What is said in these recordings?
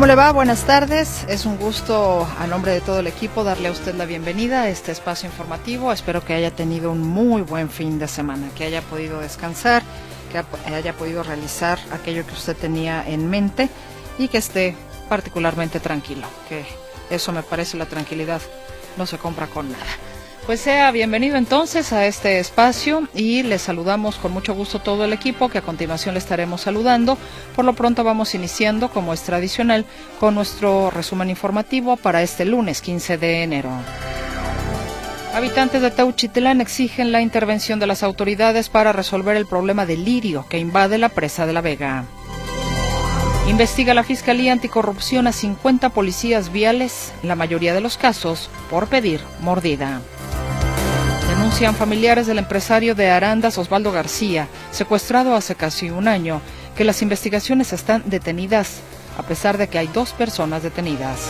¿Cómo le va? Buenas tardes. Es un gusto, a nombre de todo el equipo, darle a usted la bienvenida a este espacio informativo. Espero que haya tenido un muy buen fin de semana, que haya podido descansar, que haya podido realizar aquello que usted tenía en mente y que esté particularmente tranquilo, que eso me parece la tranquilidad no se compra con nada. Pues sea bienvenido entonces a este espacio y le saludamos con mucho gusto todo el equipo que a continuación le estaremos saludando. Por lo pronto vamos iniciando, como es tradicional, con nuestro resumen informativo para este lunes 15 de enero. Habitantes de Teuchitlán exigen la intervención de las autoridades para resolver el problema del lirio que invade la presa de la Vega. Investiga la Fiscalía Anticorrupción a 50 policías viales, la mayoría de los casos por pedir mordida. Denuncian familiares del empresario de Arandas, Osvaldo García, secuestrado hace casi un año, que las investigaciones están detenidas, a pesar de que hay dos personas detenidas.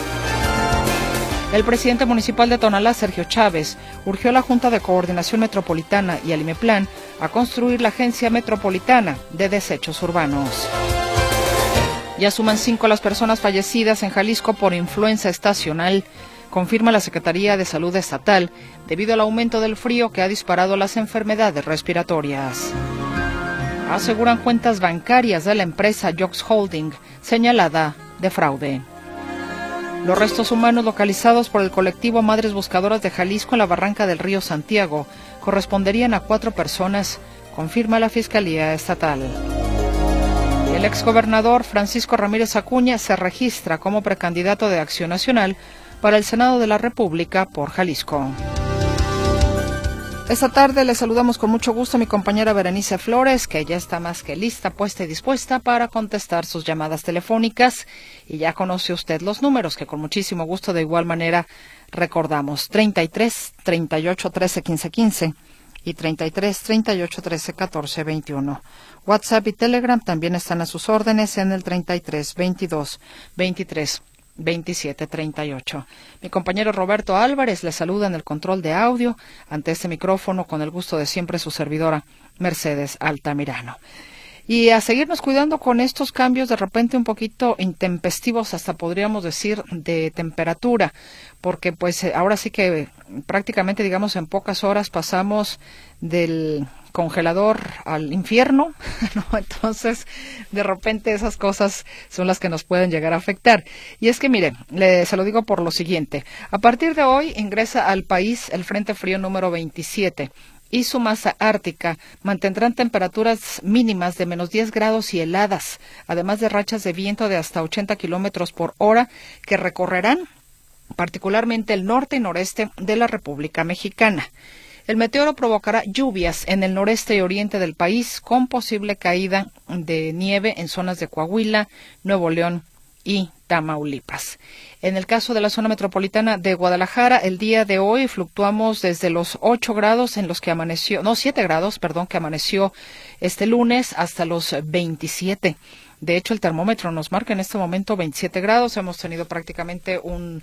El presidente municipal de Tonalá, Sergio Chávez, urgió a la Junta de Coordinación Metropolitana y al IMEPLAN a construir la Agencia Metropolitana de Desechos Urbanos. Ya suman cinco las personas fallecidas en Jalisco por influenza estacional confirma la Secretaría de Salud Estatal, debido al aumento del frío que ha disparado las enfermedades respiratorias. Aseguran cuentas bancarias de la empresa Jox Holding, señalada de fraude. Los restos humanos localizados por el colectivo Madres Buscadoras de Jalisco en la barranca del río Santiago corresponderían a cuatro personas, confirma la Fiscalía Estatal. El exgobernador Francisco Ramírez Acuña se registra como precandidato de Acción Nacional para el Senado de la República por Jalisco. Esta tarde le saludamos con mucho gusto a mi compañera Berenice Flores, que ya está más que lista, puesta y dispuesta para contestar sus llamadas telefónicas. Y ya conoce usted los números que con muchísimo gusto de igual manera recordamos. 33 38 13 15 15 y 33 38 13 14 21. WhatsApp y Telegram también están a sus órdenes en el 33 22 23 2738. Mi compañero Roberto Álvarez le saluda en el control de audio ante este micrófono con el gusto de siempre su servidora Mercedes Altamirano. Y a seguirnos cuidando con estos cambios de repente un poquito intempestivos, hasta podríamos decir, de temperatura, porque pues eh, ahora sí que prácticamente, digamos, en pocas horas pasamos del congelador al infierno, ¿no? Entonces, de repente esas cosas son las que nos pueden llegar a afectar. Y es que, mire, le, se lo digo por lo siguiente. A partir de hoy ingresa al país el Frente Frío número 27 y su masa ártica mantendrán temperaturas mínimas de menos 10 grados y heladas, además de rachas de viento de hasta 80 kilómetros por hora que recorrerán particularmente el norte y noreste de la República Mexicana. El meteoro provocará lluvias en el noreste y oriente del país, con posible caída de nieve en zonas de Coahuila, Nuevo León y Tamaulipas. En el caso de la zona metropolitana de Guadalajara, el día de hoy fluctuamos desde los 8 grados en los que amaneció, no, 7 grados, perdón, que amaneció este lunes hasta los 27. De hecho, el termómetro nos marca en este momento 27 grados. Hemos tenido prácticamente un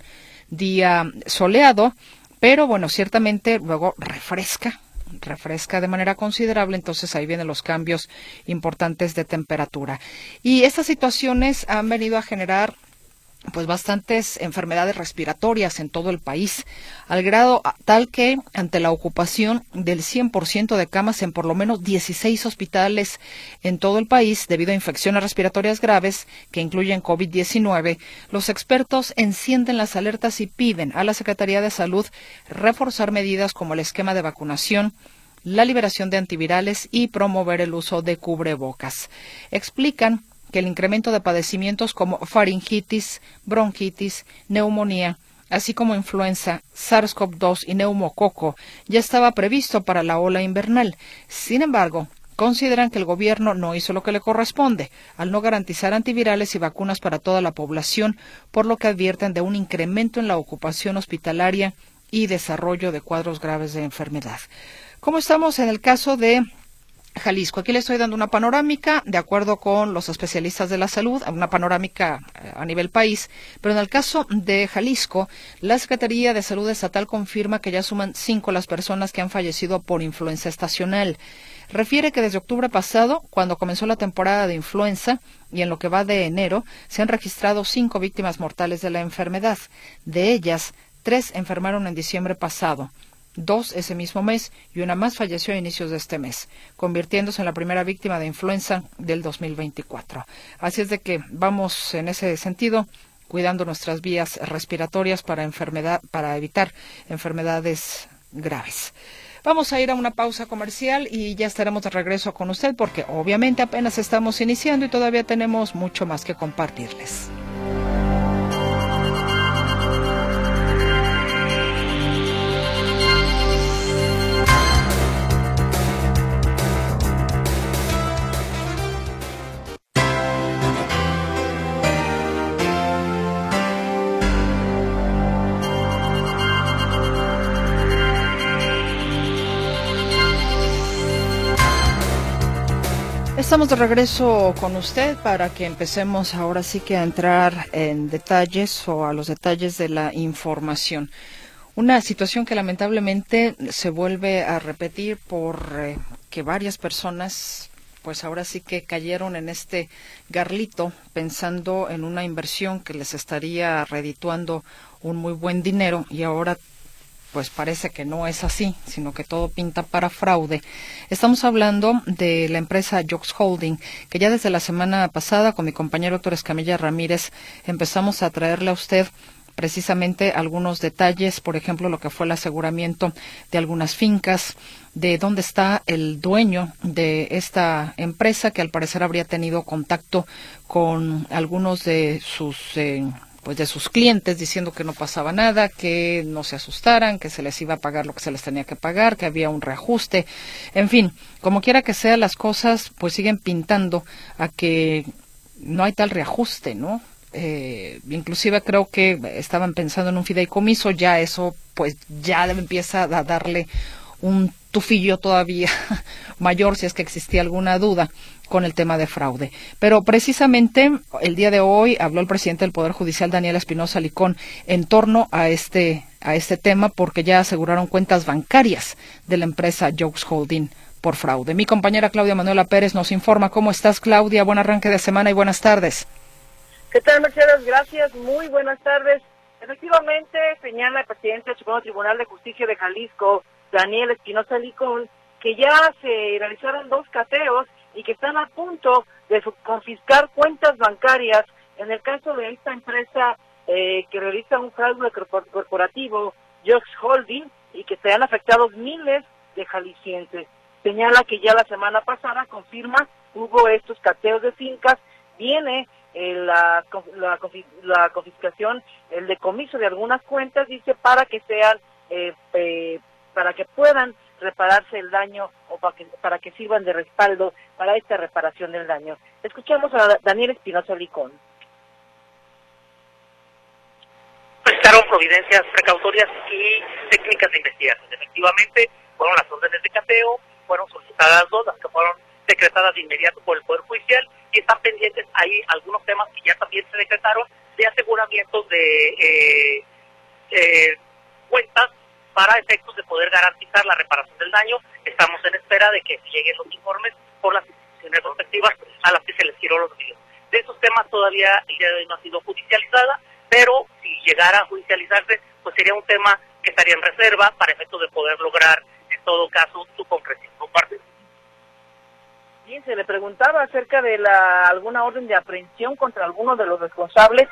día soleado pero bueno, ciertamente luego refresca, refresca de manera considerable, entonces ahí vienen los cambios importantes de temperatura. Y estas situaciones han venido a generar pues bastantes enfermedades respiratorias en todo el país, al grado tal que ante la ocupación del 100% de camas en por lo menos 16 hospitales en todo el país debido a infecciones respiratorias graves que incluyen COVID-19, los expertos encienden las alertas y piden a la Secretaría de Salud reforzar medidas como el esquema de vacunación, la liberación de antivirales y promover el uso de cubrebocas. Explican que el incremento de padecimientos como faringitis, bronquitis, neumonía, así como influenza, SARS-CoV-2 y neumococo ya estaba previsto para la ola invernal. Sin embargo, consideran que el gobierno no hizo lo que le corresponde al no garantizar antivirales y vacunas para toda la población, por lo que advierten de un incremento en la ocupación hospitalaria y desarrollo de cuadros graves de enfermedad. ¿Cómo estamos en el caso de Jalisco. Aquí le estoy dando una panorámica de acuerdo con los especialistas de la salud, una panorámica eh, a nivel país, pero en el caso de Jalisco, la Secretaría de Salud Estatal confirma que ya suman cinco las personas que han fallecido por influenza estacional. Refiere que desde octubre pasado, cuando comenzó la temporada de influenza, y en lo que va de enero, se han registrado cinco víctimas mortales de la enfermedad. De ellas, tres enfermaron en diciembre pasado dos ese mismo mes y una más falleció a inicios de este mes, convirtiéndose en la primera víctima de influenza del 2024. Así es de que vamos en ese sentido cuidando nuestras vías respiratorias para enfermedad para evitar enfermedades graves. Vamos a ir a una pausa comercial y ya estaremos de regreso con usted porque obviamente apenas estamos iniciando y todavía tenemos mucho más que compartirles. Estamos de regreso con usted para que empecemos ahora sí que a entrar en detalles o a los detalles de la información. Una situación que lamentablemente se vuelve a repetir por eh, que varias personas pues ahora sí que cayeron en este garlito pensando en una inversión que les estaría redituando un muy buen dinero y ahora pues parece que no es así, sino que todo pinta para fraude. Estamos hablando de la empresa Jox Holding, que ya desde la semana pasada con mi compañero Héctor Escamilla Ramírez empezamos a traerle a usted precisamente algunos detalles, por ejemplo, lo que fue el aseguramiento de algunas fincas, de dónde está el dueño de esta empresa, que al parecer habría tenido contacto con algunos de sus eh, pues de sus clientes diciendo que no pasaba nada, que no se asustaran, que se les iba a pagar lo que se les tenía que pagar, que había un reajuste, en fin, como quiera que sea, las cosas pues siguen pintando a que no hay tal reajuste, ¿no? Eh, inclusive creo que estaban pensando en un fideicomiso, ya eso pues ya empieza a darle un tufillo todavía mayor si es que existía alguna duda con el tema de fraude. Pero precisamente el día de hoy habló el presidente del Poder Judicial, Daniel Espinosa Licón, en torno a este, a este tema porque ya aseguraron cuentas bancarias de la empresa Jokes Holding por fraude. Mi compañera Claudia Manuela Pérez nos informa. ¿Cómo estás, Claudia? Buen arranque de semana y buenas tardes. ¿Qué tal, Mercedes? Gracias. Muy buenas tardes. Efectivamente, señala el presidente del Supremo Tribunal de Justicia de Jalisco, Daniel Espinosa Licón, que ya se realizaron dos cateos y que están a punto de confiscar cuentas bancarias en el caso de esta empresa eh, que realiza un fraude corporativo, Jox Holding, y que se han afectado miles de jaliscienses. Señala que ya la semana pasada confirma hubo estos cateos de fincas, viene eh, la, la, confiscación, el decomiso de algunas cuentas, dice, para que sean, eh, para que puedan repararse el daño o para que, para que sirvan de respaldo para esta reparación del daño. Escuchamos a Daniel Espinosa Licón. Prestaron providencias precautorias y técnicas de investigación. Efectivamente, fueron las órdenes de cateo, fueron solicitadas dos, las que fueron decretadas de inmediato por el Poder Judicial y están pendientes ahí algunos temas que ya también se decretaron de aseguramientos de eh, eh, cuentas para efectos de poder garantizar la reparación del daño. Estamos en espera de que lleguen los informes por las instituciones respectivas a las que se les tiró los videos. De esos temas todavía el día de hoy no ha sido judicializada, pero si llegara a judicializarse, pues sería un tema que estaría en reserva para efectos de poder lograr, en todo caso, su concreción. Comparte. Bien, se le preguntaba acerca de la alguna orden de aprehensión contra alguno de los responsables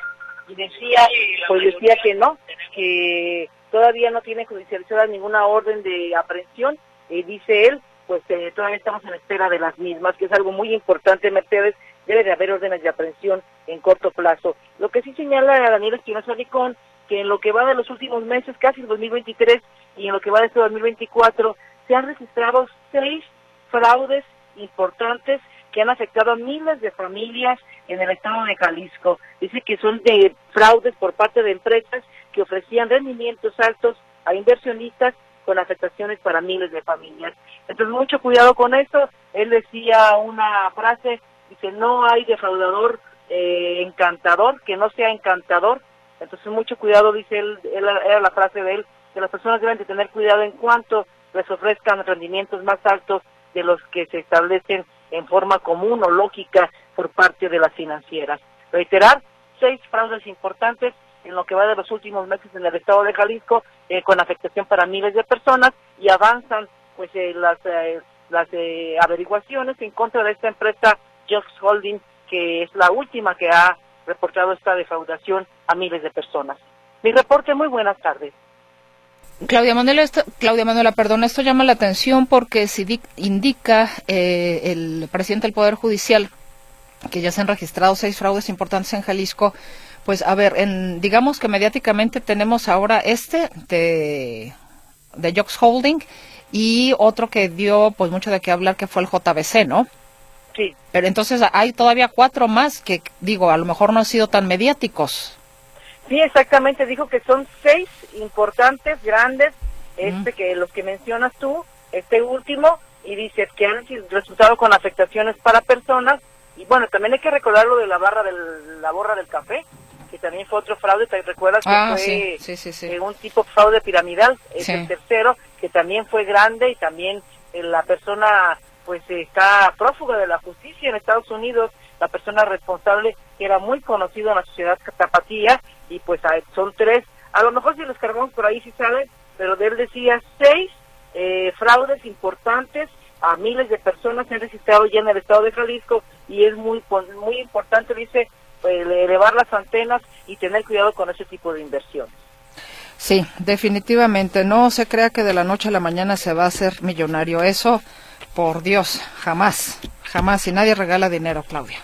y decía, pues decía que no, que todavía no tiene judicializada ninguna orden de aprehensión, y dice él, pues eh, todavía estamos en espera de las mismas, que es algo muy importante, Mercedes, debe de haber órdenes de aprehensión en corto plazo. Lo que sí señala Daniel Espinosa Ricón, que en lo que va de los últimos meses, casi el 2023, y en lo que va de este 2024, se han registrado seis fraudes importantes que han afectado a miles de familias en el estado de Jalisco. Dice que son de fraudes por parte de empresas que ofrecían rendimientos altos a inversionistas con afectaciones para miles de familias. Entonces, mucho cuidado con esto. Él decía una frase, dice, no hay defraudador eh, encantador, que no sea encantador. Entonces, mucho cuidado, dice él, era la frase de él, que las personas deben de tener cuidado en cuanto les ofrezcan rendimientos más altos de los que se establecen en forma común o lógica por parte de las financieras. Reiterar, seis fraudes importantes en lo que va de los últimos meses en el estado de Jalisco, eh, con afectación para miles de personas, y avanzan pues eh, las, eh, las averiguaciones en contra de esta empresa Just Holding, que es la última que ha reportado esta defraudación a miles de personas. Mi reporte, muy buenas tardes. Claudia Manuela, Claudia Manuela, perdón, esto llama la atención porque si indica el presidente del Poder Judicial que ya se han registrado seis fraudes importantes en Jalisco, pues a ver, en, digamos que mediáticamente tenemos ahora este de, de Jox Holding y otro que dio pues mucho de qué hablar que fue el JBC, ¿no? Sí. Pero entonces hay todavía cuatro más que digo, a lo mejor no han sido tan mediáticos. Sí, exactamente, dijo que son seis importantes, grandes, este que los que mencionas tú, este último, y dice que han resultado con afectaciones para personas, y bueno, también hay que recordar lo de la barra de la borra del café, que también fue otro fraude, ¿te recuerdas que ah, fue sí, un tipo de fraude piramidal? Es el tercero, que también fue grande y también eh, la persona pues está prófuga de la justicia en Estados Unidos, la persona responsable que era muy conocido en la sociedad tapatía y pues son tres, a lo mejor si los cargamos por ahí si saben, pero de él decía seis eh, fraudes importantes a miles de personas se han registrado ya en el estado de Jalisco y es muy muy importante dice elevar las antenas y tener cuidado con ese tipo de inversiones. Sí, definitivamente. No se crea que de la noche a la mañana se va a hacer millonario. Eso, por Dios, jamás, jamás. Y nadie regala dinero, Claudia.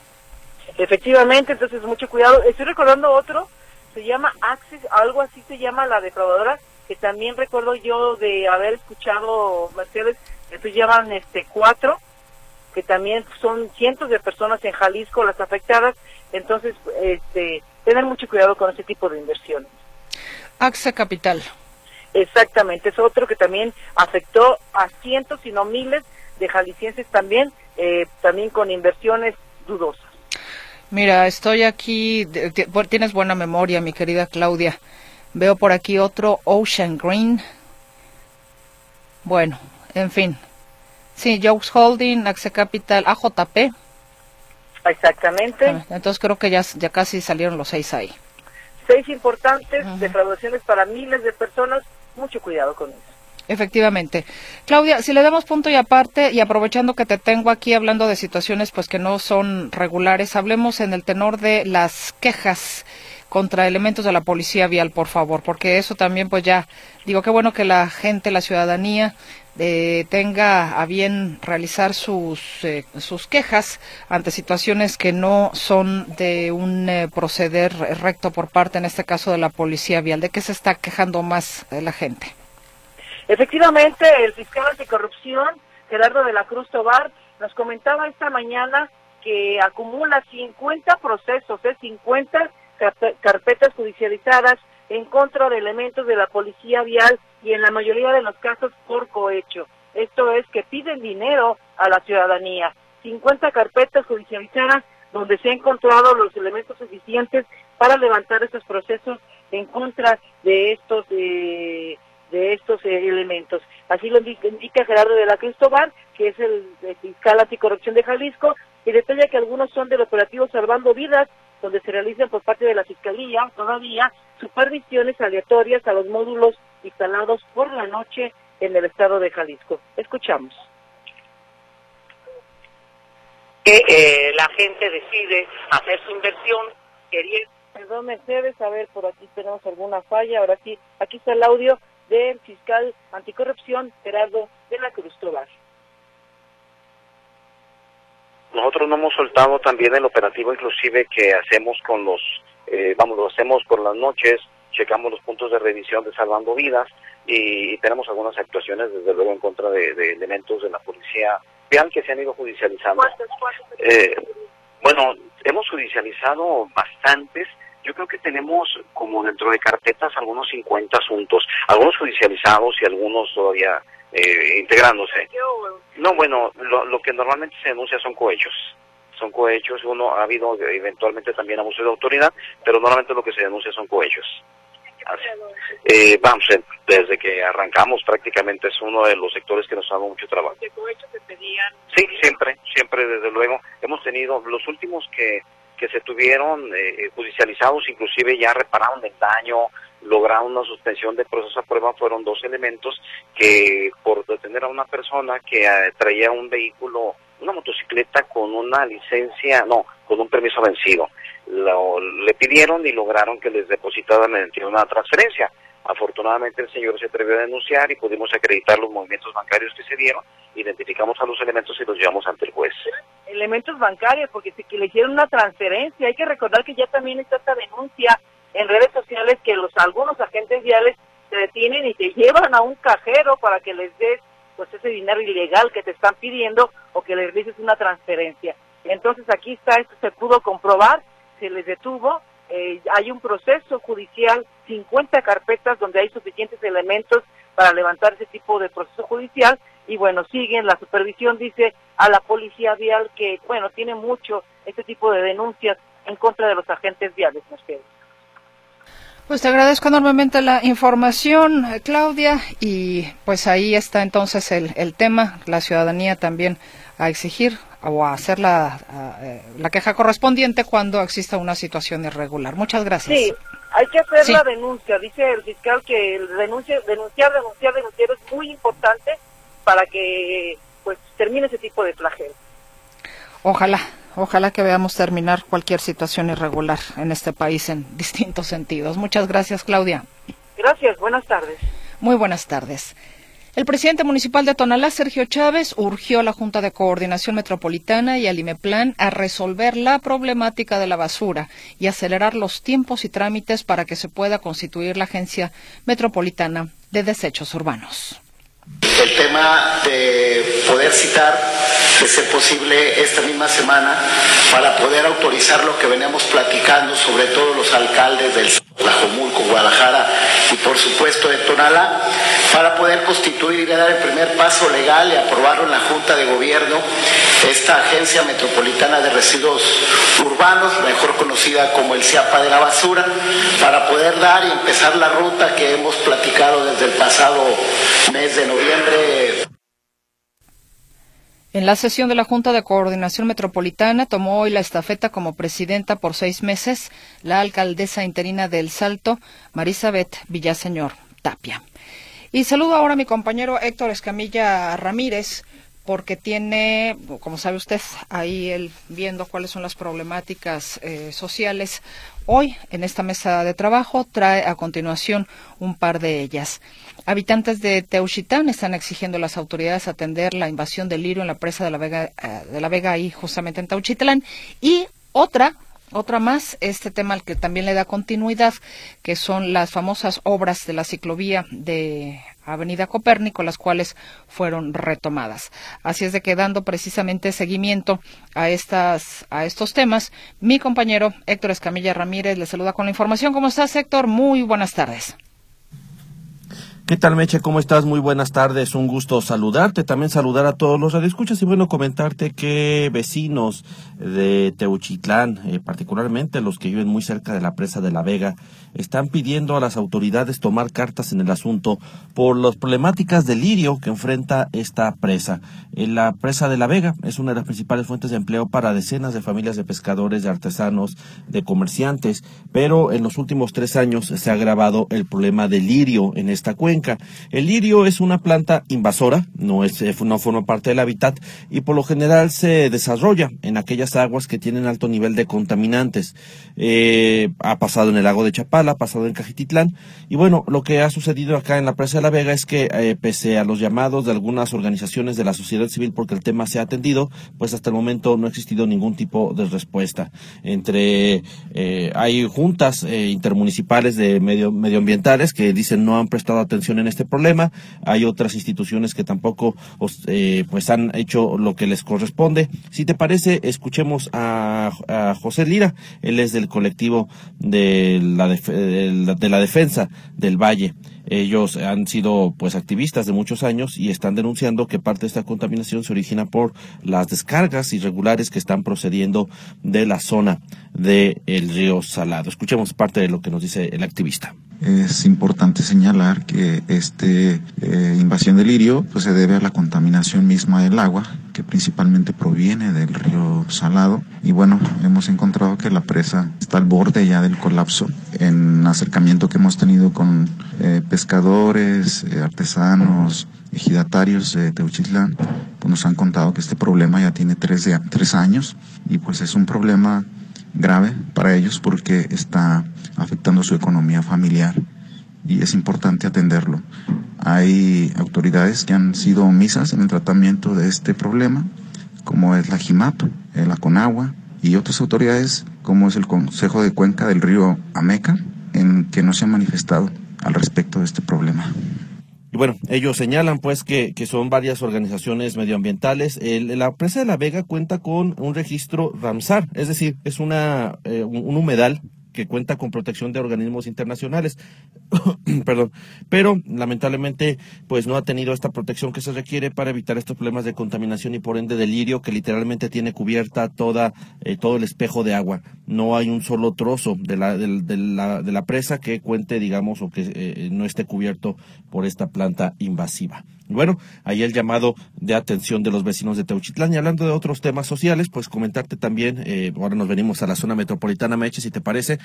Efectivamente, entonces mucho cuidado. Estoy recordando otro, se llama Axis, algo así se llama la defraudadora, que también recuerdo yo de haber escuchado, Mercedes, que se llaman este, cuatro, que también son cientos de personas en Jalisco las afectadas, entonces este, tener mucho cuidado con ese tipo de inversiones. AXA Capital. Exactamente, es otro que también afectó a cientos, si no miles de jaliscienses también, eh, también con inversiones dudosas. Mira, estoy aquí, tienes buena memoria, mi querida Claudia. Veo por aquí otro Ocean Green. Bueno, en fin, Sí, Jokes Holding, Axe Capital, AJP. Exactamente. Ah, entonces creo que ya, ya casi salieron los seis ahí. Seis importantes defraudaciones para miles de personas. Mucho cuidado con eso. Efectivamente. Claudia, si le damos punto y aparte, y aprovechando que te tengo aquí hablando de situaciones pues que no son regulares, hablemos en el tenor de las quejas contra elementos de la policía vial, por favor, porque eso también pues ya, digo, qué bueno que la gente, la ciudadanía eh, tenga a bien realizar sus, eh, sus quejas ante situaciones que no son de un eh, proceder recto por parte, en este caso, de la policía vial. ¿De qué se está quejando más la gente? Efectivamente, el fiscal anticorrupción, Gerardo de la Cruz Tobar, nos comentaba esta mañana que acumula 50 procesos, ¿eh? 50 carpetas judicializadas en contra de elementos de la policía vial y en la mayoría de los casos por cohecho. Esto es que piden dinero a la ciudadanía. 50 carpetas judicializadas donde se han encontrado los elementos suficientes para levantar estos procesos en contra de estos eh, de estos eh, elementos. Así lo indica, Gerardo de la Cristobal, que es el, el fiscal anticorrupción de Jalisco, y detalla que algunos son del operativo Salvando Vidas, donde se realizan por parte de la Fiscalía todavía supervisiones aleatorias a los módulos instalados por la noche en el estado de Jalisco. Escuchamos. Que eh, la gente decide hacer su inversión queriendo... Perdón, Mercedes, a ver, por aquí tenemos alguna falla. Ahora sí, aquí está el audio del fiscal anticorrupción Gerardo de la Cruz Tobar. Nosotros no hemos soltado también el operativo inclusive que hacemos con los, eh, vamos, lo hacemos por las noches, checamos los puntos de revisión de salvando vidas y, tenemos algunas actuaciones desde luego en contra de, elementos de la policía que se han ido judicializando. Eh, bueno, hemos judicializado bastantes. Yo creo que tenemos como dentro de carpetas algunos 50 asuntos, algunos judicializados y algunos todavía eh, integrándose. No, bueno, lo, lo que normalmente se denuncia son cohechos son cohechos, uno ha habido eventualmente también abuso de autoridad, pero normalmente lo que se denuncia son cohechos. Eh, vamos, eh, desde que arrancamos prácticamente es uno de los sectores que nos ha dado mucho trabajo. ¿De cohechos se pedían? Sí, siempre, siempre, desde luego. Hemos tenido los últimos que, que se tuvieron eh, judicializados, inclusive ya repararon el daño, lograron una suspensión de proceso a prueba, fueron dos elementos que por detener a una persona que eh, traía un vehículo una motocicleta con una licencia, no, con un permiso vencido. Lo, le pidieron y lograron que les depositaran mediante una transferencia. Afortunadamente el señor se atrevió a denunciar y pudimos acreditar los movimientos bancarios que se dieron, identificamos a los elementos y los llevamos ante el juez. Elementos bancarios, porque si que le hicieron una transferencia, hay que recordar que ya también está esta denuncia en redes sociales que los algunos agentes viales se detienen y te llevan a un cajero para que les des pues ese dinero ilegal que te están pidiendo o que les dices una transferencia. Entonces aquí está, esto se pudo comprobar, se les detuvo, eh, hay un proceso judicial, 50 carpetas donde hay suficientes elementos para levantar ese tipo de proceso judicial y bueno, siguen, la supervisión dice a la policía vial que bueno, tiene mucho este tipo de denuncias en contra de los agentes viales, Mercedes. Pues te agradezco enormemente la información, Claudia, y pues ahí está entonces el, el tema, la ciudadanía también a exigir o a hacer la, eh, la queja correspondiente cuando exista una situación irregular. Muchas gracias. Sí, hay que hacer la denuncia. Dice el fiscal que el denuncia, denunciar, denunciar, denunciar es muy importante para que pues termine ese tipo de flagelo. Ojalá, Ojalá que veamos terminar cualquier situación irregular en este país en distintos sentidos. Muchas gracias, Claudia. Gracias, buenas tardes. Muy buenas tardes. El presidente municipal de Tonalá, Sergio Chávez, urgió a la Junta de Coordinación Metropolitana y al IMEPLAN a resolver la problemática de la basura y acelerar los tiempos y trámites para que se pueda constituir la Agencia Metropolitana de Desechos Urbanos. El tema de poder citar, de ser posible, esta misma semana para poder autorizar lo que veníamos platicando, sobre todo los alcaldes del Tlajomulco, Guadalajara y por supuesto de Tonalá, para poder constituir y dar el primer paso legal y aprobarlo en la Junta de Gobierno esta Agencia Metropolitana de Residuos Urbanos, mejor conocida como el CIAPA de la Basura, para poder dar y empezar la ruta que hemos platicado desde el pasado mes de noviembre. En la sesión de la Junta de Coordinación Metropolitana tomó hoy la estafeta como presidenta por seis meses la alcaldesa interina del Salto, Marisabeth Villaseñor Tapia. Y saludo ahora a mi compañero Héctor Escamilla Ramírez, porque tiene, como sabe usted, ahí él viendo cuáles son las problemáticas eh, sociales. Hoy, en esta mesa de trabajo, trae a continuación un par de ellas. Habitantes de Teuchitán están exigiendo a las autoridades atender la invasión del lirio en la presa de la Vega, eh, de la Vega ahí justamente en Teuchitlán. Y otra, otra más, este tema al que también le da continuidad, que son las famosas obras de la ciclovía de Avenida Copérnico, las cuales fueron retomadas. Así es de que dando precisamente seguimiento a estas a estos temas, mi compañero Héctor Escamilla Ramírez le saluda con la información. ¿Cómo estás, Héctor? Muy buenas tardes. ¿Qué tal, Meche? ¿Cómo estás? Muy buenas tardes. Un gusto saludarte. También saludar a todos los radioescuchas y bueno, comentarte que vecinos de Teuchitlán, eh, particularmente los que viven muy cerca de la presa de La Vega, están pidiendo a las autoridades tomar cartas en el asunto por las problemáticas de lirio que enfrenta esta presa. La presa de La Vega es una de las principales fuentes de empleo para decenas de familias de pescadores, de artesanos, de comerciantes, pero en los últimos tres años se ha agravado el problema del lirio en esta cuenca el lirio es una planta invasora, no, es, eh, no forma parte del hábitat y por lo general se desarrolla en aquellas aguas que tienen alto nivel de contaminantes. Eh, ha pasado en el lago de Chapala, ha pasado en Cajititlán y bueno, lo que ha sucedido acá en la presa de la Vega es que eh, pese a los llamados de algunas organizaciones de la sociedad civil porque el tema se ha atendido, pues hasta el momento no ha existido ningún tipo de respuesta. Entre hay juntas intermunicipales de medio, medioambientales que dicen no han prestado atención solucionen este problema. Hay otras instituciones que tampoco eh, pues han hecho lo que les corresponde. Si te parece, escuchemos a, José Lira. Él es del colectivo de la, de la defensa del Valle. Ellos han sido pues activistas de muchos años y están denunciando que parte de esta contaminación se origina por las descargas irregulares que están procediendo de la zona del río Salado. Escuchemos parte de lo que nos dice el activista. Es importante señalar que esta eh, invasión del lirio pues, se debe a la contaminación misma del agua, que principalmente proviene del río Salado. Y bueno, hemos encontrado que la presa está al borde ya del colapso. En acercamiento que hemos tenido con eh, pescadores, eh, artesanos, ejidatarios de Teuchitlán, pues nos han contado que este problema ya tiene tres, tres años y pues es un problema grave para ellos porque está afectando su economía familiar y es importante atenderlo. Hay autoridades que han sido omisas en el tratamiento de este problema, como es la JIMAP, la CONAGUA y otras autoridades como es el Consejo de Cuenca del río Ameca, en que no se han manifestado al respecto de este problema. Bueno, ellos señalan pues que, que son varias organizaciones medioambientales. la presa de la Vega cuenta con un registro Ramsar, es decir, es una, eh, un humedal que cuenta con protección de organismos internacionales. Perdón. Pero lamentablemente, pues no ha tenido esta protección que se requiere para evitar estos problemas de contaminación y por ende delirio que literalmente tiene cubierta toda, eh, todo el espejo de agua. No hay un solo trozo de la, de, la, de la presa que cuente, digamos, o que eh, no esté cubierto por esta planta invasiva. Bueno, ahí el llamado de atención de los vecinos de Teuchitlán. Y hablando de otros temas sociales, pues comentarte también, eh, ahora nos venimos a la zona metropolitana, Meche, si te parece,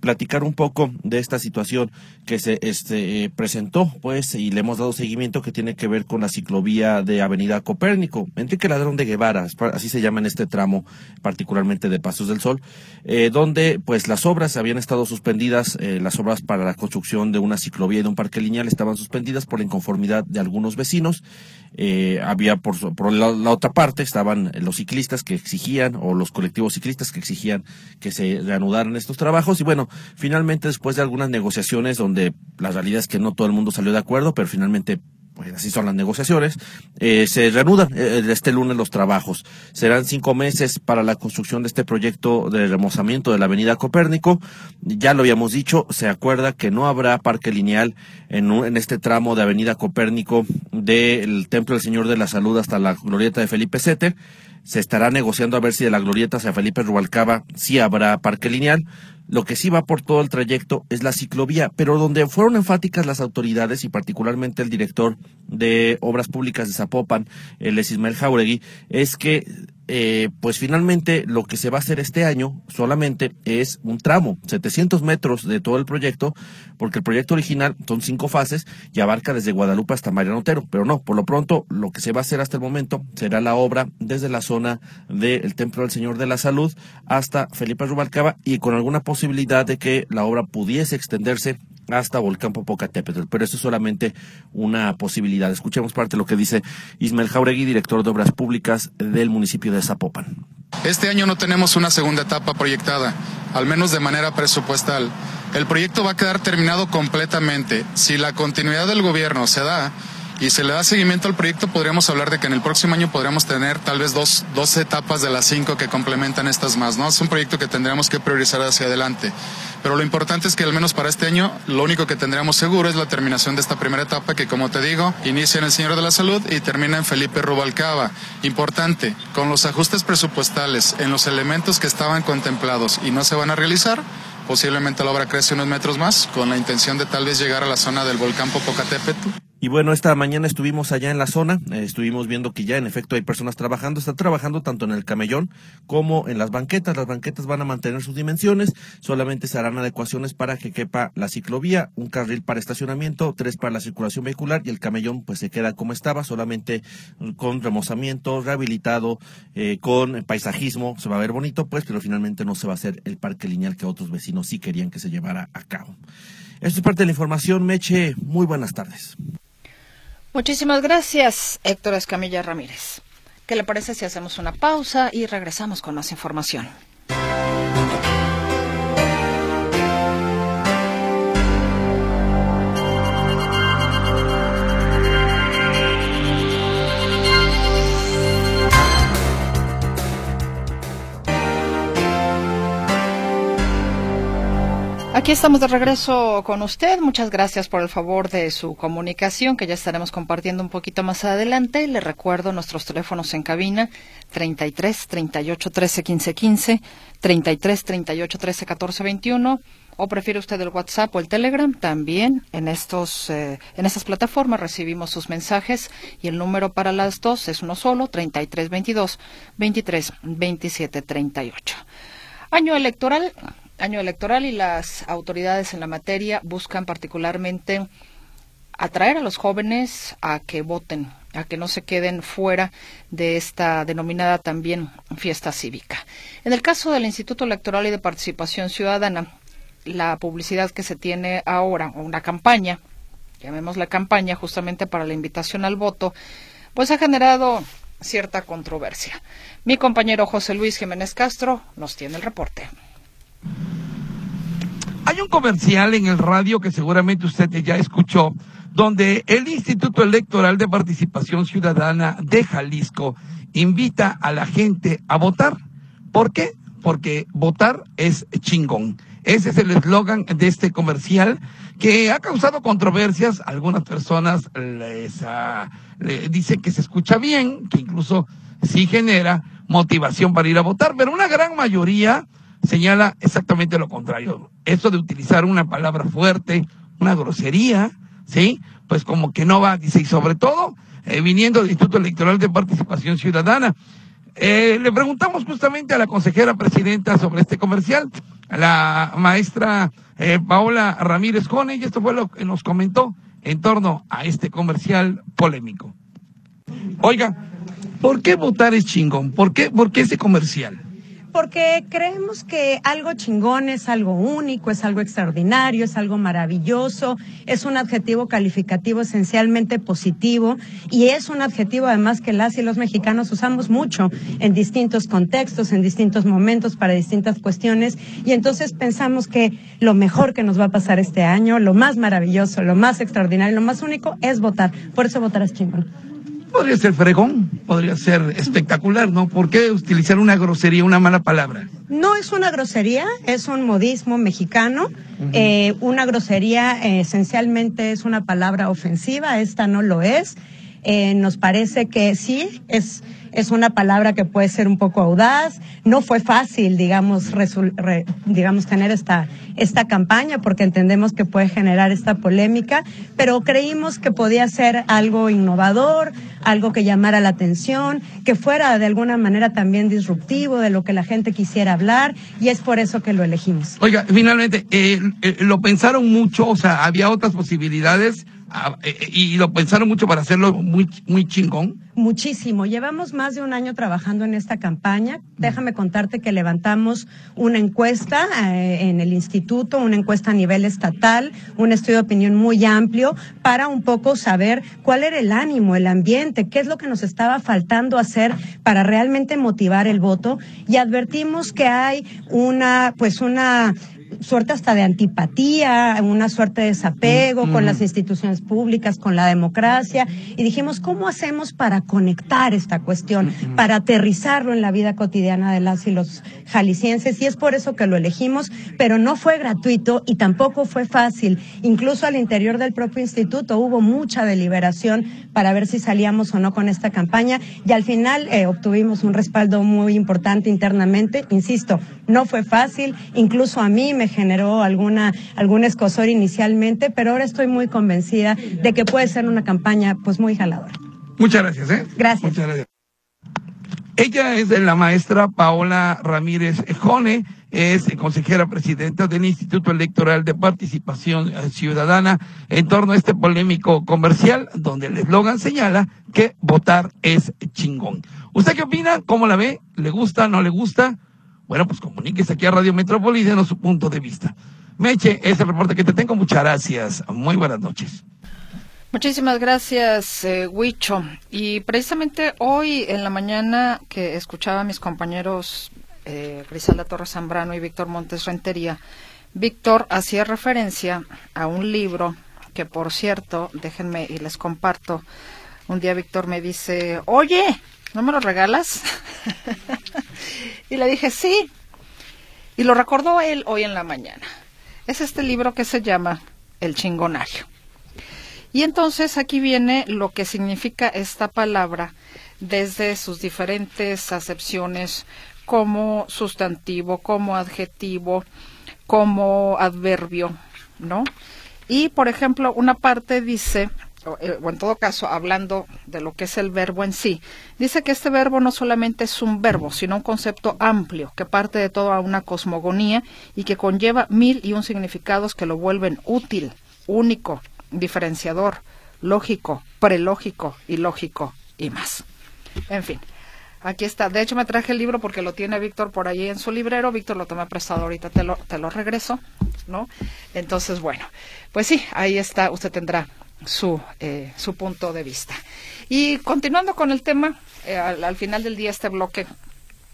platicar un poco de esta situación que se este, presentó, pues, y le hemos dado seguimiento que tiene que ver con la ciclovía de Avenida Copérnico, Enrique Ladrón de Guevara, así se llama en este tramo, particularmente de Pasos del Sol, eh, donde, pues, las obras habían estado suspendidas, eh, las obras para la construcción de una ciclovía y de un parque lineal estaban suspendidas por la inconformidad de algunos vecinos eh, había por, la, otra parte estaban los ciclistas que exigían o los colectivos ciclistas que exigían que se reanudaran estos trabajos. Y bueno finalmente después de algunas negociaciones donde la realidad es que no todo el mundo salió de acuerdo pero finalmente pues así son las negociaciones, eh, se reanudan eh, este lunes los trabajos. Serán cinco meses para la construcción de este proyecto de remozamiento de la avenida Copérnico. Ya lo habíamos dicho, se acuerda que no habrá parque lineal en, en este tramo de avenida Copérnico del Templo del Señor de la Salud hasta la glorieta de Felipe Sete. Se estará negociando a ver si de la glorieta hacia Felipe Rubalcaba sí habrá parque lineal. Lo que sí va por todo el trayecto es la ciclovía, pero donde fueron enfáticas las autoridades y particularmente el director de Obras Públicas de Zapopan, el Ismael Jauregui, es que eh, pues finalmente lo que se va a hacer este año solamente es un tramo, 700 metros de todo el proyecto, porque el proyecto original son cinco fases y abarca desde Guadalupe hasta Mariano Otero, pero no, por lo pronto lo que se va a hacer hasta el momento será la obra desde la zona del Templo del Señor de la Salud hasta Felipe Rubalcaba y con alguna posibilidad de que la obra pudiese extenderse hasta Volcán Popocatépetl, pero eso es solamente una posibilidad. Escuchemos parte de lo que dice Ismael Jauregui, director de Obras Públicas del municipio de Zapopan. Este año no tenemos una segunda etapa proyectada, al menos de manera presupuestal. El proyecto va a quedar terminado completamente. Si la continuidad del gobierno se da, y se le da seguimiento al proyecto, podríamos hablar de que en el próximo año podríamos tener tal vez dos, dos etapas de las cinco que complementan estas más, ¿no? Es un proyecto que tendríamos que priorizar hacia adelante. Pero lo importante es que al menos para este año, lo único que tendríamos seguro es la terminación de esta primera etapa que, como te digo, inicia en el Señor de la Salud y termina en Felipe Rubalcaba. Importante, con los ajustes presupuestales en los elementos que estaban contemplados y no se van a realizar, posiblemente la obra crece unos metros más, con la intención de tal vez llegar a la zona del volcán Popocatépetl y bueno, esta mañana estuvimos allá en la zona, eh, estuvimos viendo que ya en efecto hay personas trabajando, están trabajando tanto en el camellón como en las banquetas. Las banquetas van a mantener sus dimensiones, solamente se harán adecuaciones para que quepa la ciclovía, un carril para estacionamiento, tres para la circulación vehicular y el camellón pues se queda como estaba, solamente con remozamiento, rehabilitado, eh, con paisajismo, se va a ver bonito pues, pero finalmente no se va a hacer el parque lineal que otros vecinos sí querían que se llevara a cabo. Esto es parte de la información, Meche. Muy buenas tardes. Muchísimas gracias, Héctor Escamilla Ramírez. ¿Qué le parece si hacemos una pausa y regresamos con más información? Aquí estamos de regreso con usted. Muchas gracias por el favor de su comunicación, que ya estaremos compartiendo un poquito más adelante. Le recuerdo nuestros teléfonos en cabina 33 38 13 15 15, 33 38 13 14 21 o prefiere usted el WhatsApp o el Telegram, también en estos eh, en estas plataformas recibimos sus mensajes y el número para las dos es uno solo, 33 22 23 27 38. Año electoral año electoral y las autoridades en la materia buscan particularmente atraer a los jóvenes a que voten, a que no se queden fuera de esta denominada también fiesta cívica. En el caso del Instituto Electoral y de Participación Ciudadana, la publicidad que se tiene ahora, o una campaña, llamémosla campaña justamente para la invitación al voto, pues ha generado cierta controversia. Mi compañero José Luis Jiménez Castro nos tiene el reporte. Hay un comercial en el radio que seguramente usted ya escuchó, donde el Instituto Electoral de Participación Ciudadana de Jalisco invita a la gente a votar. ¿Por qué? Porque votar es chingón. Ese es el eslogan de este comercial que ha causado controversias. Algunas personas les, dicen que se escucha bien, que incluso sí genera motivación para ir a votar, pero una gran mayoría señala exactamente lo contrario. Eso de utilizar una palabra fuerte, una grosería, ¿sí? Pues como que no va, dice, y sobre todo, eh, viniendo del Instituto Electoral de Participación Ciudadana. Eh, le preguntamos justamente a la consejera presidenta sobre este comercial, a la maestra eh, Paola Ramírez Jone, y esto fue lo que nos comentó en torno a este comercial polémico. Oiga, ¿por qué votar es chingón? ¿Por qué, por qué ese comercial? Porque creemos que algo chingón es algo único, es algo extraordinario, es algo maravilloso, es un adjetivo calificativo esencialmente positivo y es un adjetivo además que las y los mexicanos usamos mucho en distintos contextos, en distintos momentos, para distintas cuestiones y entonces pensamos que lo mejor que nos va a pasar este año, lo más maravilloso, lo más extraordinario, lo más único es votar. Por eso votar es chingón. Podría ser fregón, podría ser espectacular, ¿no? ¿Por qué utilizar una grosería, una mala palabra? No es una grosería, es un modismo mexicano. Eh, una grosería eh, esencialmente es una palabra ofensiva, esta no lo es. Eh, nos parece que sí, es es una palabra que puede ser un poco audaz. No fue fácil, digamos, digamos tener esta, esta campaña porque entendemos que puede generar esta polémica, pero creímos que podía ser algo innovador, algo que llamara la atención, que fuera de alguna manera también disruptivo de lo que la gente quisiera hablar y es por eso que lo elegimos. Oiga, finalmente, eh, eh, lo pensaron mucho, o sea, había otras posibilidades ah, eh, y lo pensaron mucho para hacerlo muy, muy chingón. Muchísimo. Llevamos más de un año trabajando en esta campaña. Déjame contarte que levantamos una encuesta eh, en el instituto, una encuesta a nivel estatal, un estudio de opinión muy amplio para un poco saber cuál era el ánimo, el ambiente, qué es lo que nos estaba faltando hacer para realmente motivar el voto y advertimos que hay una pues una suerte hasta de antipatía, una suerte de desapego con las instituciones públicas, con la democracia. Y dijimos, ¿cómo hacemos para conectar esta cuestión, para aterrizarlo en la vida cotidiana de las y los jaliscienses? Y es por eso que lo elegimos, pero no fue gratuito y tampoco fue fácil. Incluso al interior del propio instituto hubo mucha deliberación para ver si salíamos o no con esta campaña y al final eh, obtuvimos un respaldo muy importante internamente. Insisto, no fue fácil, incluso a mí me generó alguna, algún escosor inicialmente, pero ahora estoy muy convencida de que puede ser una campaña pues muy jaladora. Muchas gracias, ¿eh? Gracias. Muchas gracias. Ella es la maestra Paola Ramírez Jone, es consejera presidenta del Instituto Electoral de Participación Ciudadana en torno a este polémico comercial donde el eslogan señala que votar es chingón. ¿Usted qué opina? ¿Cómo la ve? ¿Le gusta? ¿No le gusta? Bueno, pues comuníquese aquí a Radio Metrópoli y denos su punto de vista. Meche, ese reporte que te tengo, muchas gracias. Muy buenas noches. Muchísimas gracias, eh, Huicho. Y precisamente hoy en la mañana que escuchaba a mis compañeros eh, Griselda Torres Zambrano y Víctor Montes Rentería, Víctor hacía referencia a un libro que, por cierto, déjenme y les comparto. Un día Víctor me dice, oye, ¿no me lo regalas? y le dije, sí. Y lo recordó él hoy en la mañana. es este libro que se llama El chingonario. Y entonces aquí viene lo que significa esta palabra desde sus diferentes acepciones como sustantivo, como adjetivo, como adverbio, ¿no? Y, por ejemplo, una parte dice, eh, o en todo caso, hablando de lo que es el verbo en sí, dice que este verbo no solamente es un verbo, sino un concepto amplio que parte de toda una cosmogonía y que conlleva mil y un significados que lo vuelven útil, único, diferenciador, lógico, prelógico, ilógico y más. En fin, aquí está. De hecho, me traje el libro porque lo tiene Víctor por ahí en su librero. Víctor lo tomé prestado ahorita, te lo, te lo regreso, ¿no? Entonces, bueno, pues sí, ahí está. Usted tendrá su, eh, su punto de vista. Y continuando con el tema, eh, al, al final del día este bloque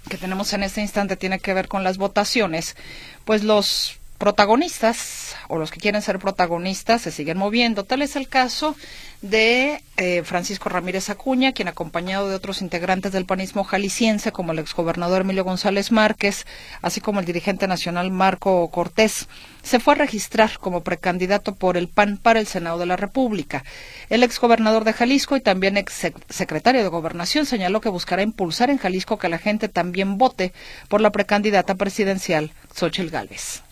que tenemos en este instante tiene que ver con las votaciones, pues los protagonistas o los que quieren ser protagonistas se siguen moviendo. Tal es el caso de eh, Francisco Ramírez Acuña, quien acompañado de otros integrantes del panismo jalisciense, como el exgobernador Emilio González Márquez, así como el dirigente nacional Marco Cortés, se fue a registrar como precandidato por el PAN para el Senado de la República. El exgobernador de Jalisco y también ex secretario de Gobernación señaló que buscará impulsar en Jalisco que la gente también vote por la precandidata presidencial Xochitl Gálvez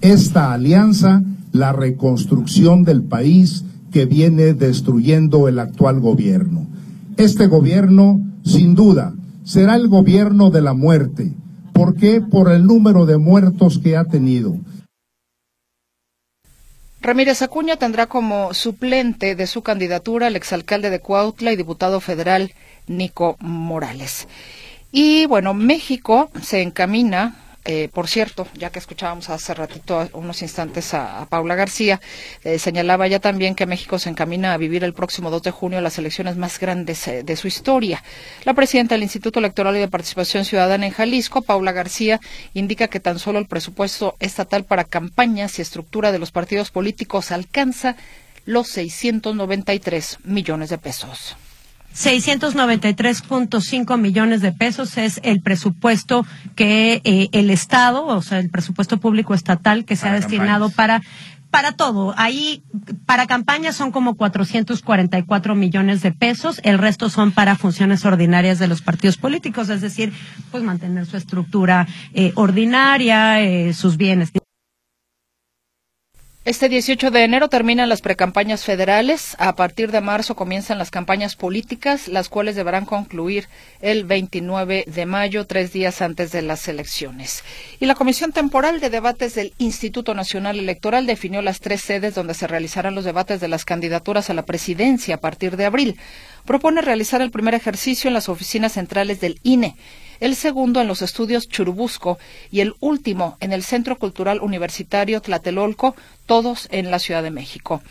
esta alianza la reconstrucción del país que viene destruyendo el actual gobierno. Este gobierno, sin duda, será el gobierno de la muerte. ¿Por qué? Por el número de muertos que ha tenido. Ramírez Acuña tendrá como suplente de su candidatura al exalcalde de Cuautla y diputado federal Nico Morales. Y bueno, México se encamina eh, por cierto, ya que escuchábamos hace ratito, unos instantes a, Paula García, eh, señalaba ya también que México se encamina a vivir el próximo 2 de junio las elecciones más grandes eh, de su historia. La presidenta del Instituto Electoral y de Participación Ciudadana en Jalisco, Paula García, indica que tan solo el presupuesto estatal para campañas y estructura de los partidos políticos alcanza los 693 millones de pesos. 693.5 millones de pesos es el presupuesto que eh, el Estado, o sea, el presupuesto público estatal que se ha destinado para para todo. Ahí, para campañas son como 444 millones de pesos. El resto son para funciones ordinarias de los partidos políticos, es decir, pues mantener su estructura eh, ordinaria, eh, sus bienes. Este 18 de enero terminan las precampañas federales. A partir de marzo comienzan las campañas políticas, las cuales deberán concluir el 29 de mayo, tres días antes de las elecciones. Y la Comisión Temporal de Debates del Instituto Nacional Electoral definió las tres sedes donde se realizarán los debates de las candidaturas a la presidencia a partir de abril. Propone realizar el primer ejercicio en las oficinas centrales del INE el segundo en los estudios Churubusco y el último en el Centro Cultural Universitario Tlatelolco, todos en la Ciudad de México.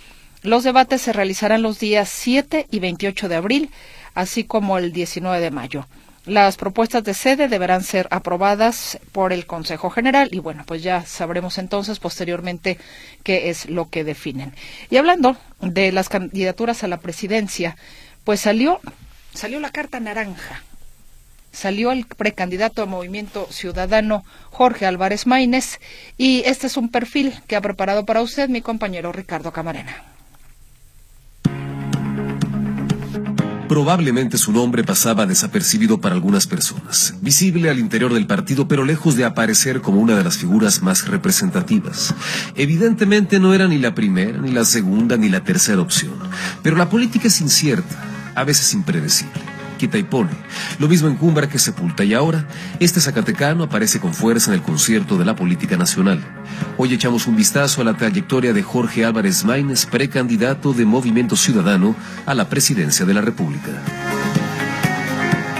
Los debates se realizarán los días 7 y 28 de abril, así como el 19 de mayo. Las propuestas de sede deberán ser aprobadas por el Consejo General y bueno, pues ya sabremos entonces posteriormente qué es lo que definen. Y hablando de las candidaturas a la presidencia, pues salió salió la carta naranja salió el precandidato a Movimiento Ciudadano Jorge Álvarez Maínez y este es un perfil que ha preparado para usted mi compañero Ricardo Camarena. Probablemente su nombre pasaba desapercibido para algunas personas, visible al interior del partido, pero lejos de aparecer como una de las figuras más representativas. Evidentemente no era ni la primera, ni la segunda, ni la tercera opción, pero la política es incierta, a veces impredecible quita. Lo mismo en Cumbra que sepulta y ahora este Zacatecano aparece con fuerza en el concierto de la política nacional. Hoy echamos un vistazo a la trayectoria de Jorge Álvarez Maínez, precandidato de Movimiento Ciudadano a la presidencia de la República.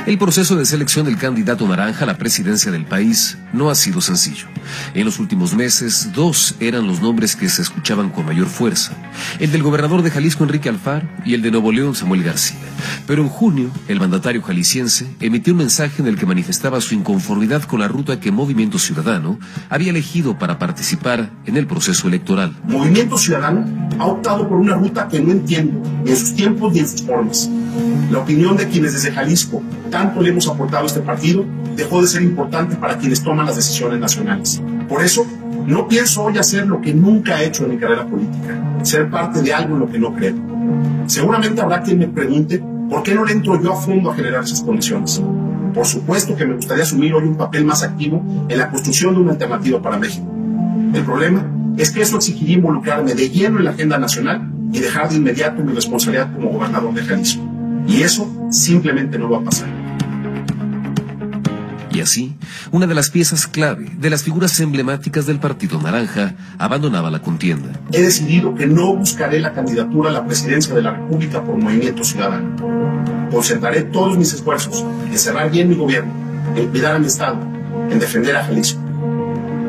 El proceso de selección del candidato naranja a la presidencia del país no ha sido sencillo. En los últimos meses, dos eran los nombres que se escuchaban con mayor fuerza. El del gobernador de Jalisco, Enrique Alfaro, y el de Nuevo León, Samuel García. Pero en junio, el mandatario jalisciense emitió un mensaje en el que manifestaba su inconformidad con la ruta que Movimiento Ciudadano había elegido para participar en el proceso electoral. Movimiento Ciudadano ha optado por una ruta que no entiendo, ni en sus tiempos ni en sus formas. La opinión de quienes desde Jalisco tanto le hemos aportado a este partido dejó de ser importante para quienes toman las decisiones nacionales. Por eso, No pienso hoy hacer lo que nunca he hecho en mi carrera política, ser parte de algo en lo que no creo. Seguramente habrá quien me pregunte por qué no le entro yo a fondo a generar esas condiciones. Por supuesto que me gustaría asumir hoy un papel más activo en la construcción de una alternativa para México. El problema es que eso exigiría involucrarme de lleno en la agenda nacional y dejar de inmediato mi responsabilidad como gobernador de Jalisco. Y eso simplemente no va a pasar. Y así, una de las piezas clave, de las figuras emblemáticas del Partido Naranja, abandonaba la contienda. He decidido que no buscaré la candidatura a la presidencia de la República por Movimiento Ciudadano. Concentraré todos mis esfuerzos en cerrar bien mi gobierno, en cuidar a mi Estado, en defender a Jalisco.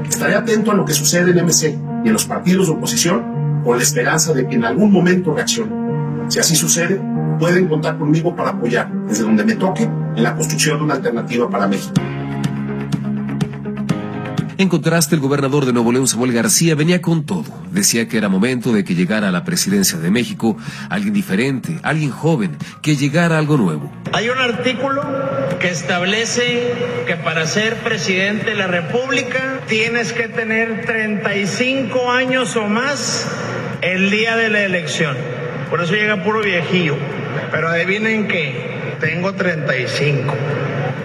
Estaré atento a lo que sucede en MC y en los partidos de oposición con la esperanza de que en algún momento reaccione. Si así sucede, pueden contar conmigo para apoyar, desde donde me toque, en la construcción de una alternativa para México. En contraste, el gobernador de Nuevo León, Samuel García, venía con todo. Decía que era momento de que llegara a la presidencia de México alguien diferente, alguien joven, que llegara algo nuevo. Hay un artículo que establece que para ser presidente de la República tienes que tener 35 años o más el día de la elección. Por eso llega puro viejillo. Pero adivinen qué, tengo 35.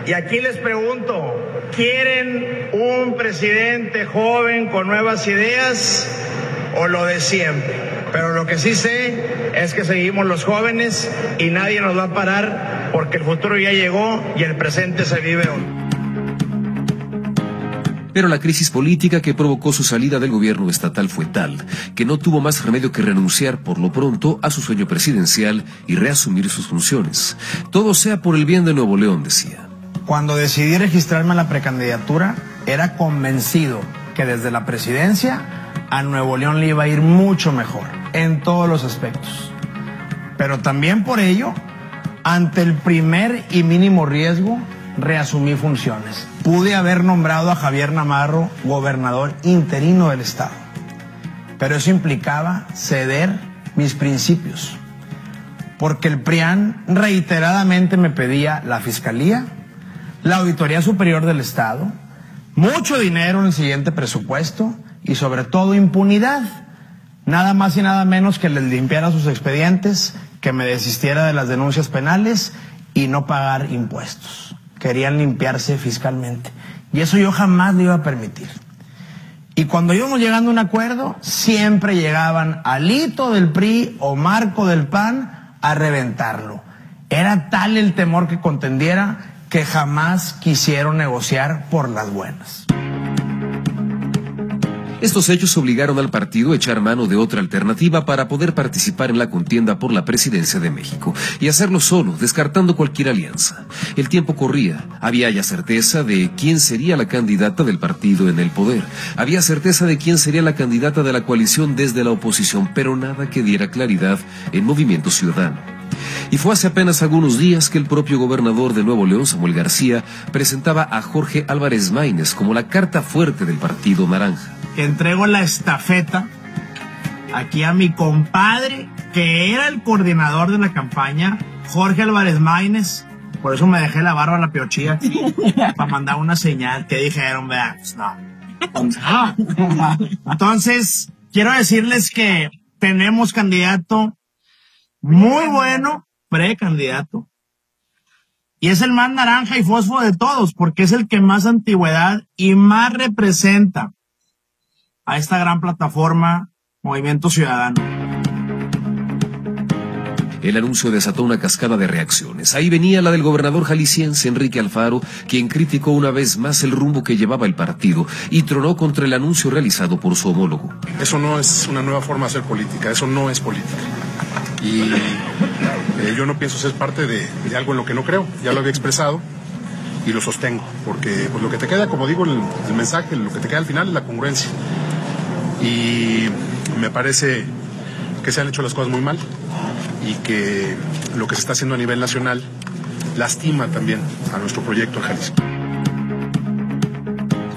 Y aquí les pregunto, ¿quieren un presidente joven con nuevas ideas o lo de siempre? Pero lo que sí sé es que seguimos los jóvenes y nadie nos va a parar porque el futuro ya llegó y el presente se vive hoy. Pero la crisis política que provocó su salida del gobierno estatal fue tal que no tuvo más remedio que renunciar por lo pronto a su sueño presidencial y reasumir sus funciones. Todo sea por el bien de Nuevo León, decía. Cuando decidí registrarme a la precandidatura, era convencido que desde la presidencia a Nuevo León le iba a ir mucho mejor en todos los aspectos. Pero también por ello, ante el primer y mínimo riesgo, reasumí funciones. Pude haber nombrado a Javier Namarro gobernador interino del estado, pero eso implicaba ceder mis principios, porque el PRIAN reiteradamente me pedía la fiscalía, la Auditoría Superior del Estado, mucho dinero en el siguiente presupuesto y sobre todo impunidad. Nada más y nada menos que les limpiara sus expedientes, que me desistiera de las denuncias penales y no pagar impuestos. Querían limpiarse fiscalmente. Y eso yo jamás le iba a permitir. Y cuando íbamos llegando a un acuerdo, siempre llegaban Alito del PRI o Marco del PAN a reventarlo. Era tal el temor que contendiera que jamás quisieron negociar por las buenas. Estos hechos obligaron al partido a echar mano de otra alternativa para poder participar en la contienda por la presidencia de México y hacerlo solo, descartando cualquier alianza. El tiempo corría, había ya certeza de quién sería la candidata del partido en el poder, había certeza de quién sería la candidata de la coalición desde la oposición, pero nada que diera claridad en Movimiento Ciudadano. Y fue hace apenas algunos días que el propio gobernador de Nuevo León, Samuel García, presentaba a Jorge Álvarez Maínez como la carta fuerte del Partido Naranja entrego la estafeta aquí a mi compadre, que era el coordinador de la campaña, Jorge Álvarez Maínez. Por eso me dejé la barba la piochilla para mandar una señal que dijeron, vean, pues no. Entonces, quiero decirles que tenemos candidato muy bueno, precandidato. Y es el más naranja y fósforo de todos, porque es el que más antigüedad y más representa a esta gran plataforma Movimiento Ciudadano. El anuncio desató una cascada de reacciones. Ahí venía la del gobernador jalisciense Enrique Alfaro, quien criticó una vez más el rumbo que llevaba el partido y tronó contra el anuncio realizado por su homólogo. Eso no es una nueva forma de hacer política, eso no es política. Y eh, yo no pienso ser parte de, algo en lo que no creo, ya lo había expresado y lo sostengo, porque pues, lo que te queda, como digo, el mensaje, lo que te queda al final es la congruencia y me parece que se han hecho las cosas muy mal y que lo que se está haciendo a nivel nacional lastima también a nuestro proyecto en Jalisco.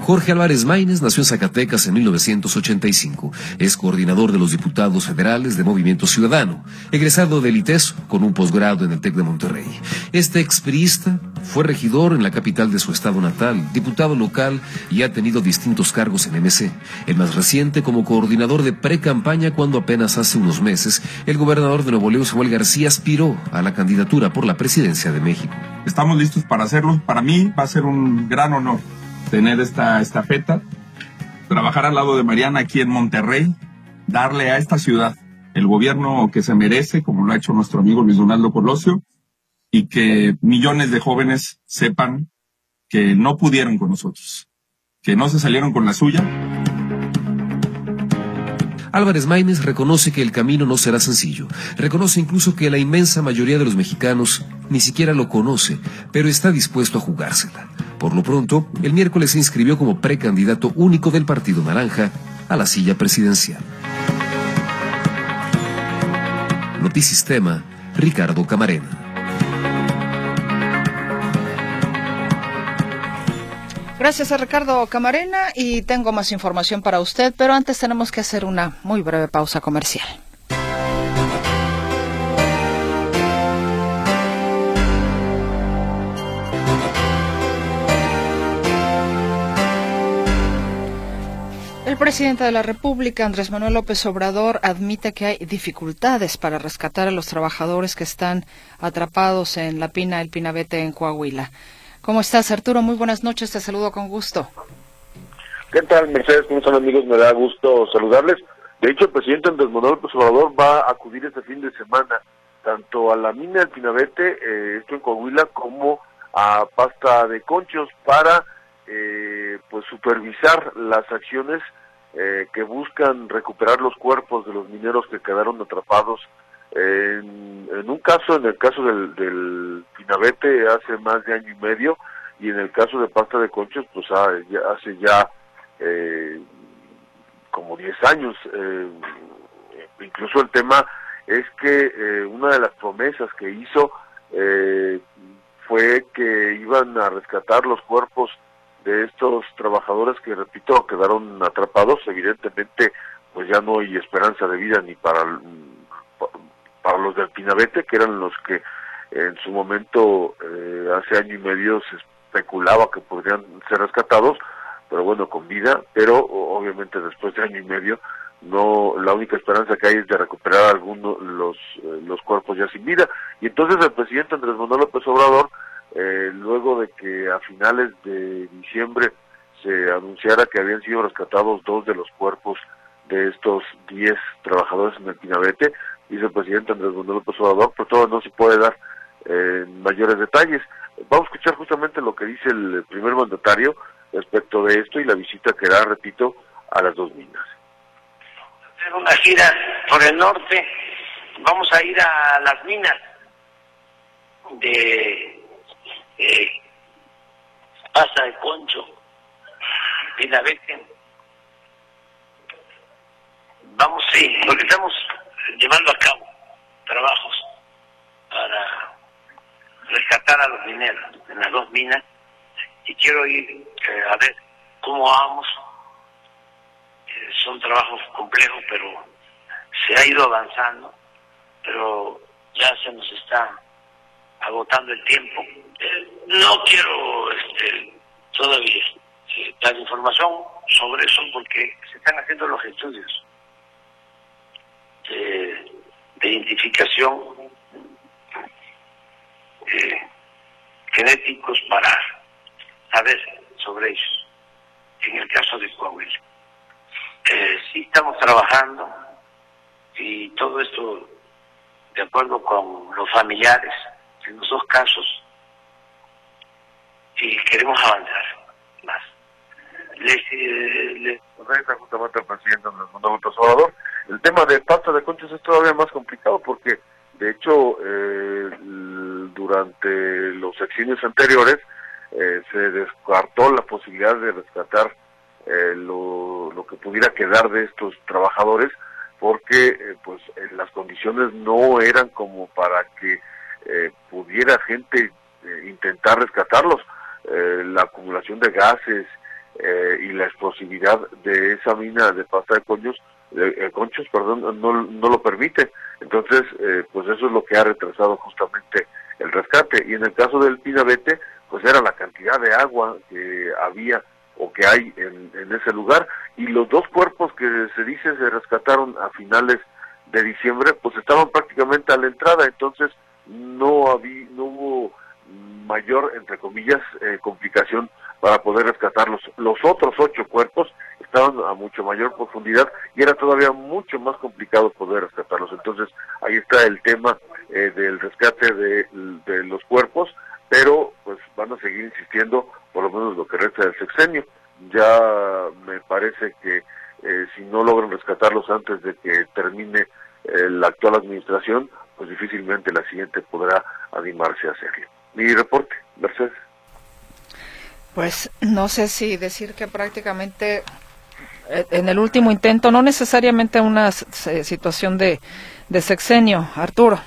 Jorge Álvarez Maínez nació en Zacatecas en 1985. Es coordinador de los diputados federales de Movimiento Ciudadano, egresado del ITESO con un posgrado en el TEC de Monterrey. Este expriista Fue regidor en la capital de su estado natal, diputado local y ha tenido distintos cargos en MC. El más reciente como coordinador de pre-campaña cuando apenas hace unos meses el gobernador de Nuevo León, Samuel García, aspiró a la candidatura por la presidencia de México. Estamos listos para hacerlo. Para mí va a ser un gran honor tener esta estafeta, trabajar al lado de Mariana aquí en Monterrey, darle a esta ciudad el gobierno que se merece, como lo ha hecho nuestro amigo Luis Donaldo Colosio, y que millones de jóvenes sepan que no pudieron con nosotros, que no se salieron con la suya. Álvarez Maínez reconoce que el camino no será sencillo. Reconoce incluso que la inmensa mayoría de los mexicanos ni siquiera lo conoce, pero está dispuesto a jugársela. Por lo pronto, el miércoles se inscribió como precandidato único del Partido Naranja a la silla presidencial. Notisistema, Ricardo Camarena. Gracias a Ricardo Camarena y tengo más información para usted, pero antes tenemos que hacer una muy breve pausa comercial. El presidente de la República, Andrés Manuel López Obrador, admite que hay dificultades para rescatar a los trabajadores que están atrapados en la Pina, el Pinabete, en Coahuila. ¿Cómo estás, Arturo? Muy buenas noches, te saludo con gusto. ¿Qué tal, Mercedes? ¿Cómo están, amigos? Me da gusto saludarles. De hecho, el presidente Andrés Manuel López Obrador va a acudir este fin de semana tanto a la mina del Pinabete, eh, esto en Coahuila, como a Pasta de Conchos para eh, pues supervisar las acciones eh, que buscan recuperar los cuerpos de los mineros que quedaron atrapados en, un caso, en el caso del, del, Pinabete hace más de año y medio y en el caso de Pasta de Conchos pues hace ya eh, como 10 años. Eh, incluso el tema es que eh, una de las promesas que hizo eh, fue que iban a rescatar los cuerpos de estos trabajadores que, repito, quedaron atrapados, evidentemente, pues ya no hay esperanza de vida ni para, para los del Pinabete, que eran los que en su momento, eh, hace año y medio, se especulaba que podrían ser rescatados, pero bueno, con vida, pero obviamente después de año y medio, no la única esperanza que hay es de recuperar algunos los eh, los cuerpos ya sin vida. Y entonces el presidente Andrés Manuel López Obrador eh, luego de que a finales de diciembre se anunciara que habían sido rescatados dos de los cuerpos de estos 10 trabajadores en el Pinabete, dice el presidente Andrés Manuel López Obrador, pero todo no se puede dar eh, mayores detalles. Vamos a escuchar justamente lo que dice el primer mandatario respecto de esto y la visita que da, repito, a las dos minas. Hacer una gira por el norte, vamos a ir a las minas de eh, pasa de concho, Pinabete. Vamos, sí, porque estamos llevando a cabo trabajos para rescatar a los mineros en las dos minas y quiero ir eh, a ver cómo vamos. Eh, son trabajos complejos, pero se ha ido avanzando, pero ya se nos está agotando el tiempo. Eh, no quiero este, todavía dar información sobre eso porque se están haciendo los estudios de identificación eh, genéticos para saber sobre ellos. En el caso de Coahuila. Eh, sí estamos trabajando y todo esto de acuerdo con los familiares en los dos casos y queremos avanzar más. Les, eh, les... justamente el presidente Andrés Salvador. El tema de pasta de conchas es todavía más complicado porque, de hecho, eh, durante los sexenios anteriores eh, se descartó la posibilidad de rescatar eh, lo, que pudiera quedar de estos trabajadores porque eh, pues las condiciones no eran como para que pudiera gente intentar rescatarlos. La acumulación de gases y la explosividad de esa mina de pasta de conchos de, conchos perdón no, no lo permite entonces pues eso es lo que ha retrasado justamente el rescate. Y en el caso del Pinabete, pues era la cantidad de agua que había o que hay en, en ese lugar. Y los dos cuerpos que se dice se rescataron a finales de diciembre, pues estaban prácticamente a la entrada, entonces no había, no hubo mayor, entre comillas, eh, complicación para poder rescatarlos. Los otros ocho cuerpos estaban a mucho mayor profundidad y era todavía mucho más complicado poder rescatarlos. Entonces ahí está el tema eh, del rescate de, los cuerpos, pero pues van a seguir insistiendo por lo menos lo que resta del sexenio. Ya me parece que eh, si no logran rescatarlos antes de que termine eh, la actual administración, pues difícilmente la siguiente podrá animarse a hacerlo. Mi reporte, Mercedes. Pues no sé si decir que prácticamente eh, en el último intento, no necesariamente una situación de, de sexenio, Arturo,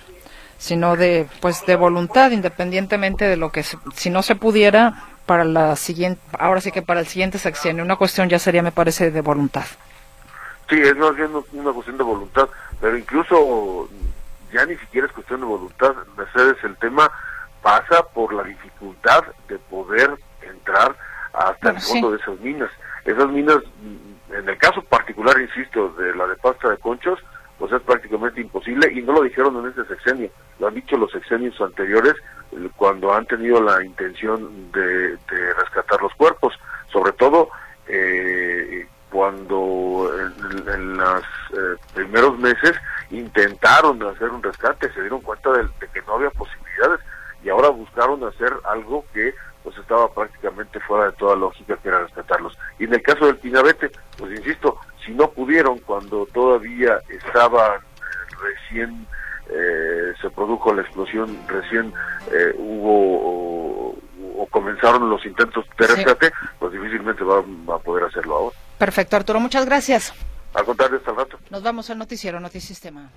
sino de pues de voluntad, independientemente de lo que si no se pudiera para la siguiente, ahora sí que para el siguiente sexenio, una cuestión ya sería, me parece, de voluntad. Sí, es más bien una cuestión de voluntad, pero incluso ya ni siquiera es cuestión de voluntad, Mercedes, el tema pasa por la dificultad de poder entrar hasta el fondo de esas minas. Esas minas, en el caso particular, insisto, de la de pasta de conchos, pues es prácticamente imposible y no lo dijeron en este sexenio, lo han dicho los sexenios anteriores cuando han tenido la intención de, de rescatar los cuerpos, sobre todo eh, cuando en, los eh, primeros meses intentaron hacer un rescate, se dieron cuenta de, que no había posibilidades y ahora buscaron hacer algo que pues estaba prácticamente fuera de toda lógica que era rescatarlos. Y en el caso del Pinabete, pues insisto, si no pudieron cuando todavía estaban eh, recién eh, se produjo la explosión, recién hubo o, comenzaron los intentos de rescate, pues difícilmente va a poder hacerlo ahora. Perfecto, Arturo, muchas gracias. Al contrario, hasta el rato. Nos vamos al noticiero Notisistema.